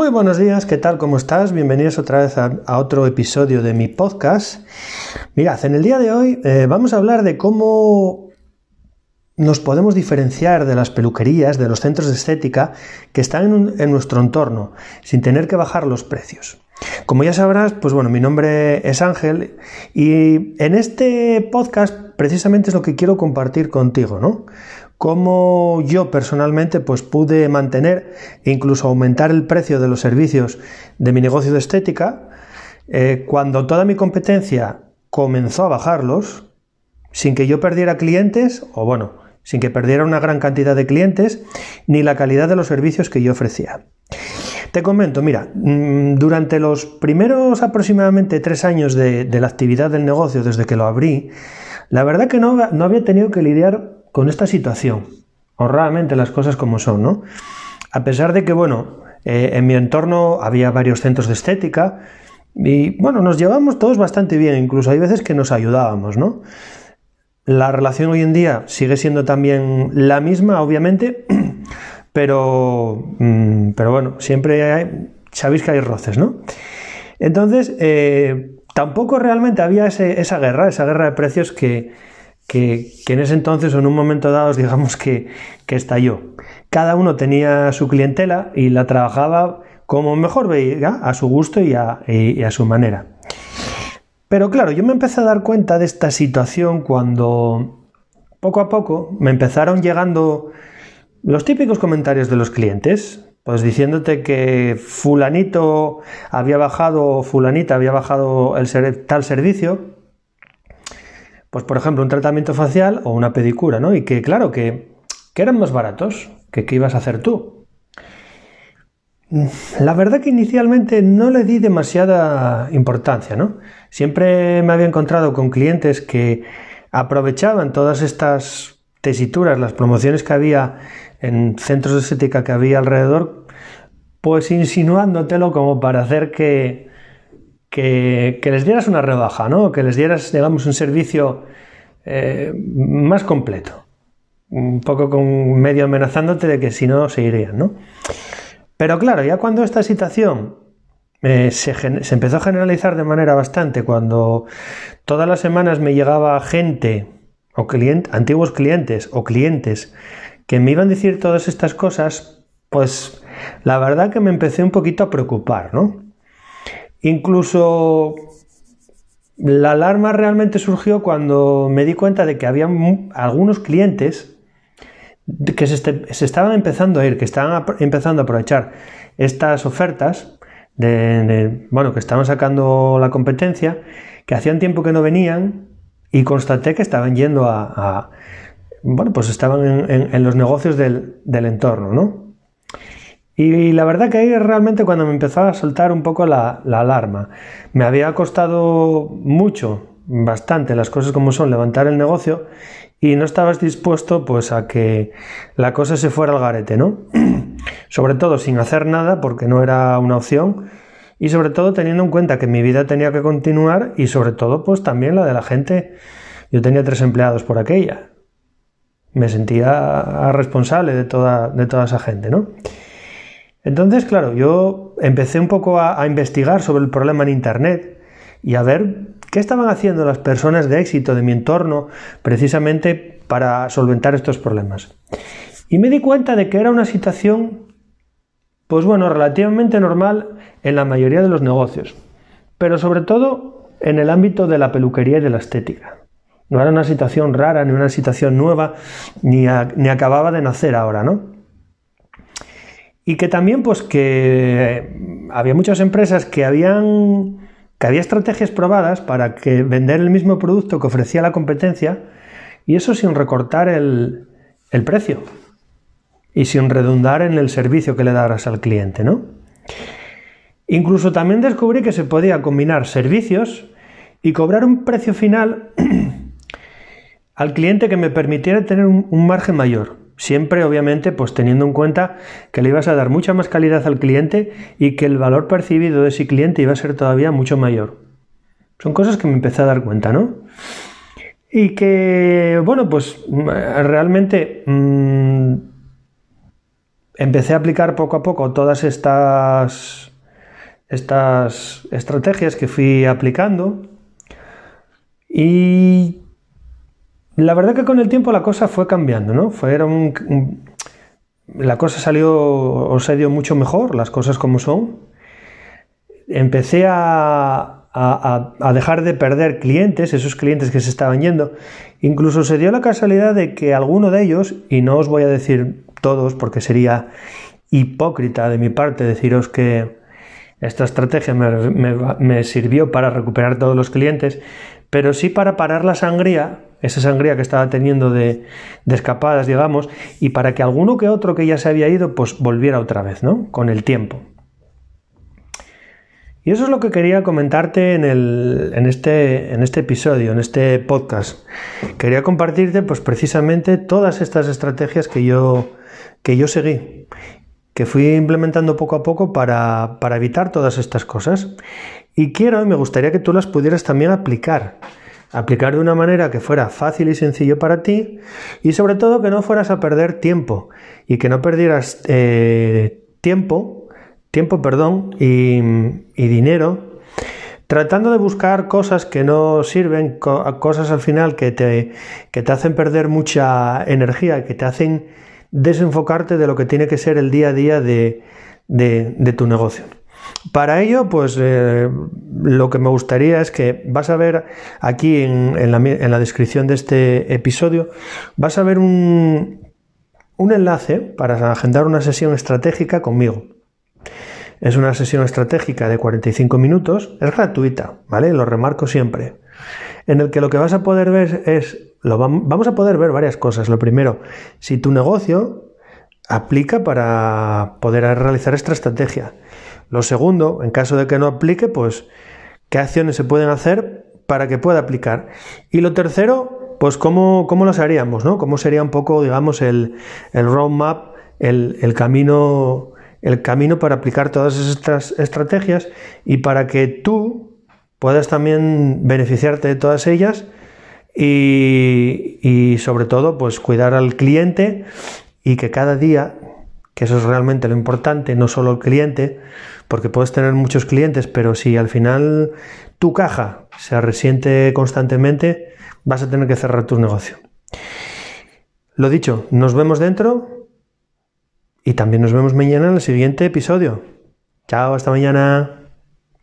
Muy buenos días, ¿qué tal? ¿Cómo estás? Bienvenidos otra vez a, otro episodio de mi podcast. Mirad, en el día de hoy eh, vamos a hablar de cómo nos podemos diferenciar de las peluquerías, de los centros de estética que están en, nuestro entorno, sin tener que bajar los precios. Como ya sabrás, pues bueno, mi nombre es Ángel y en este podcast precisamente es lo que quiero compartir contigo, ¿no? Cómo yo personalmente pues pude mantener e incluso aumentar el precio de los servicios de mi negocio de estética eh, cuando toda mi competencia comenzó a bajarlos sin que yo perdiera clientes o bueno, sin que perdiera una gran cantidad de clientes ni la calidad de los servicios que yo ofrecía. Te comento, mira, mm, durante los primeros aproximadamente tres años de, la actividad del negocio desde que lo abrí, la verdad que no, no había tenido que lidiar con esta situación, o realmente las cosas como son, ¿no? A pesar de que, bueno, eh, en mi entorno había varios centros de estética y, bueno, nos llevamos todos bastante bien, incluso hay veces que nos ayudábamos, ¿no? La relación hoy en día sigue siendo también la misma, obviamente, pero, mm, pero bueno, siempre hay, sabéis que hay roces, ¿no? Entonces, eh, tampoco realmente había esa guerra, esa guerra de precios que, que, en ese entonces o en un momento dado digamos que, estalló. Cada uno tenía su clientela y la trabajaba como mejor veía, a su gusto y a, su manera. Pero claro, yo me empecé a dar cuenta de esta situación cuando poco a poco me empezaron llegando los típicos comentarios de los clientes, pues diciéndote que fulanito había bajado, fulanita había bajado el tal servicio pues por ejemplo, un tratamiento facial o una pedicura, ¿no? Y que claro, que, eran más baratos, que qué ibas a hacer tú. La verdad que inicialmente no le di demasiada importancia, ¿no? Siempre me había encontrado con clientes que aprovechaban todas estas tesituras, las promociones que había en centros de estética que había alrededor, pues insinuándotelo como para hacer que, que, les dieras una rebaja, ¿no? Que les dieras, digamos, un servicio eh, más completo. Un poco con medio amenazándote de que si no se irían, ¿no? Pero claro, ya cuando esta situación eh, se, empezó a generalizar de manera bastante, cuando todas las semanas me llegaba gente o antiguos clientes o clientes que me iban a decir todas estas cosas, pues la verdad que me empecé un poquito a preocupar, ¿no? Incluso la alarma realmente surgió cuando me di cuenta de que había algunos clientes que se, estaban empezando a ir, que estaban empezando a aprovechar estas ofertas de, bueno, que estaban sacando la competencia, que hacían tiempo que no venían y constaté que estaban yendo a, bueno, pues estaban en, los negocios del, del entorno, ¿no? Y la verdad que ahí realmente cuando me empezaba a soltar un poco la, alarma. Me había costado mucho, bastante, las cosas como son, levantar el negocio y no estabas dispuesto pues a que la cosa se fuera al garete, ¿no? sobre todo sin hacer nada porque no era una opción y sobre todo teniendo en cuenta que mi vida tenía que continuar y sobre todo pues también la de la gente. Yo tenía tres empleados por aquella. Me sentía responsable de toda, de toda esa gente, ¿no? Entonces, claro, yo empecé un poco a, investigar sobre el problema en Internet y a ver qué estaban haciendo las personas de éxito de mi entorno precisamente para solventar estos problemas. Y me di cuenta de que era una situación, pues bueno, relativamente normal en la mayoría de los negocios, pero sobre todo en el ámbito de la peluquería y de la estética. No era una situación rara, ni una situación nueva, ni, ni acababa de nacer ahora, ¿no? Y que también, pues que había muchas empresas que habían que había estrategias probadas para que vender el mismo producto que ofrecía la competencia y eso sin recortar el, precio y sin redundar en el servicio que le darás al cliente, ¿no? Incluso también descubrí que se podía combinar servicios y cobrar un precio final al cliente que me permitiera tener un margen mayor. Siempre, obviamente, pues teniendo en cuenta que le ibas a dar mucha más calidad al cliente y que el valor percibido de ese cliente iba a ser todavía mucho mayor. Son cosas que me empecé a dar cuenta, ¿no? Y que, bueno, pues realmente mm, empecé a aplicar poco a poco todas estas, estas estrategias que fui aplicando y la verdad que con el tiempo la cosa fue cambiando, ¿no? Fue, la cosa salió o se dio mucho mejor, las cosas como son. Empecé a, a, dejar de perder clientes, esos clientes que se estaban yendo. Incluso se dio la casualidad de que alguno de ellos, y no os voy a decir todos porque sería hipócrita de mi parte deciros que esta estrategia me, sirvió para recuperar todos los clientes, pero sí para parar la sangría, esa sangría que estaba teniendo de, escapadas, digamos, y para que alguno que otro que ya se había ido, pues volviera otra vez, ¿no? Con el tiempo. Y eso es lo que quería comentarte en, el, en, este, en este episodio, en este podcast. Quería compartirte pues precisamente todas estas estrategias que yo, que yo seguí, que fui implementando poco a poco para, para evitar todas estas cosas. Y quiero y me gustaría que tú las pudieras también aplicar. Aplicar de una manera que fuera fácil y sencillo para ti y sobre todo que no fueras a perder tiempo y que no perdieras eh, tiempo tiempo, perdón, y, dinero, tratando de buscar cosas que no sirven, cosas al final que te, que te hacen perder mucha energía, que te hacen desenfocarte de lo que tiene que ser el día a día de, tu negocio. Para ello, pues eh, lo que me gustaría es que vas a ver aquí en, la, descripción de este episodio, vas a ver un, un enlace para agendar una sesión estratégica conmigo. Es una sesión estratégica de 45 minutos, es gratuita, ¿vale? Lo remarco siempre. En el que lo que vas a poder ver es, lo vamos a poder ver varias cosas. Lo primero, si tu negocio aplica para poder realizar esta estrategia. Lo segundo, en caso de que no aplique, pues qué acciones se pueden hacer para que pueda aplicar. Y lo tercero, pues cómo, cómo las haríamos, ¿no? Cómo sería un poco, digamos, el, el roadmap, el, el camino el camino para aplicar todas estas estrategias y para que tú puedas también beneficiarte de todas ellas y, sobre todo pues cuidar al cliente y que cada día, que eso es realmente lo importante, no solo el cliente, porque puedes tener muchos clientes, pero si al final tu caja se resiente constantemente, vas a tener que cerrar tu negocio. Lo dicho, nos vemos dentro y también nos vemos mañana en el siguiente episodio. Chao, hasta mañana.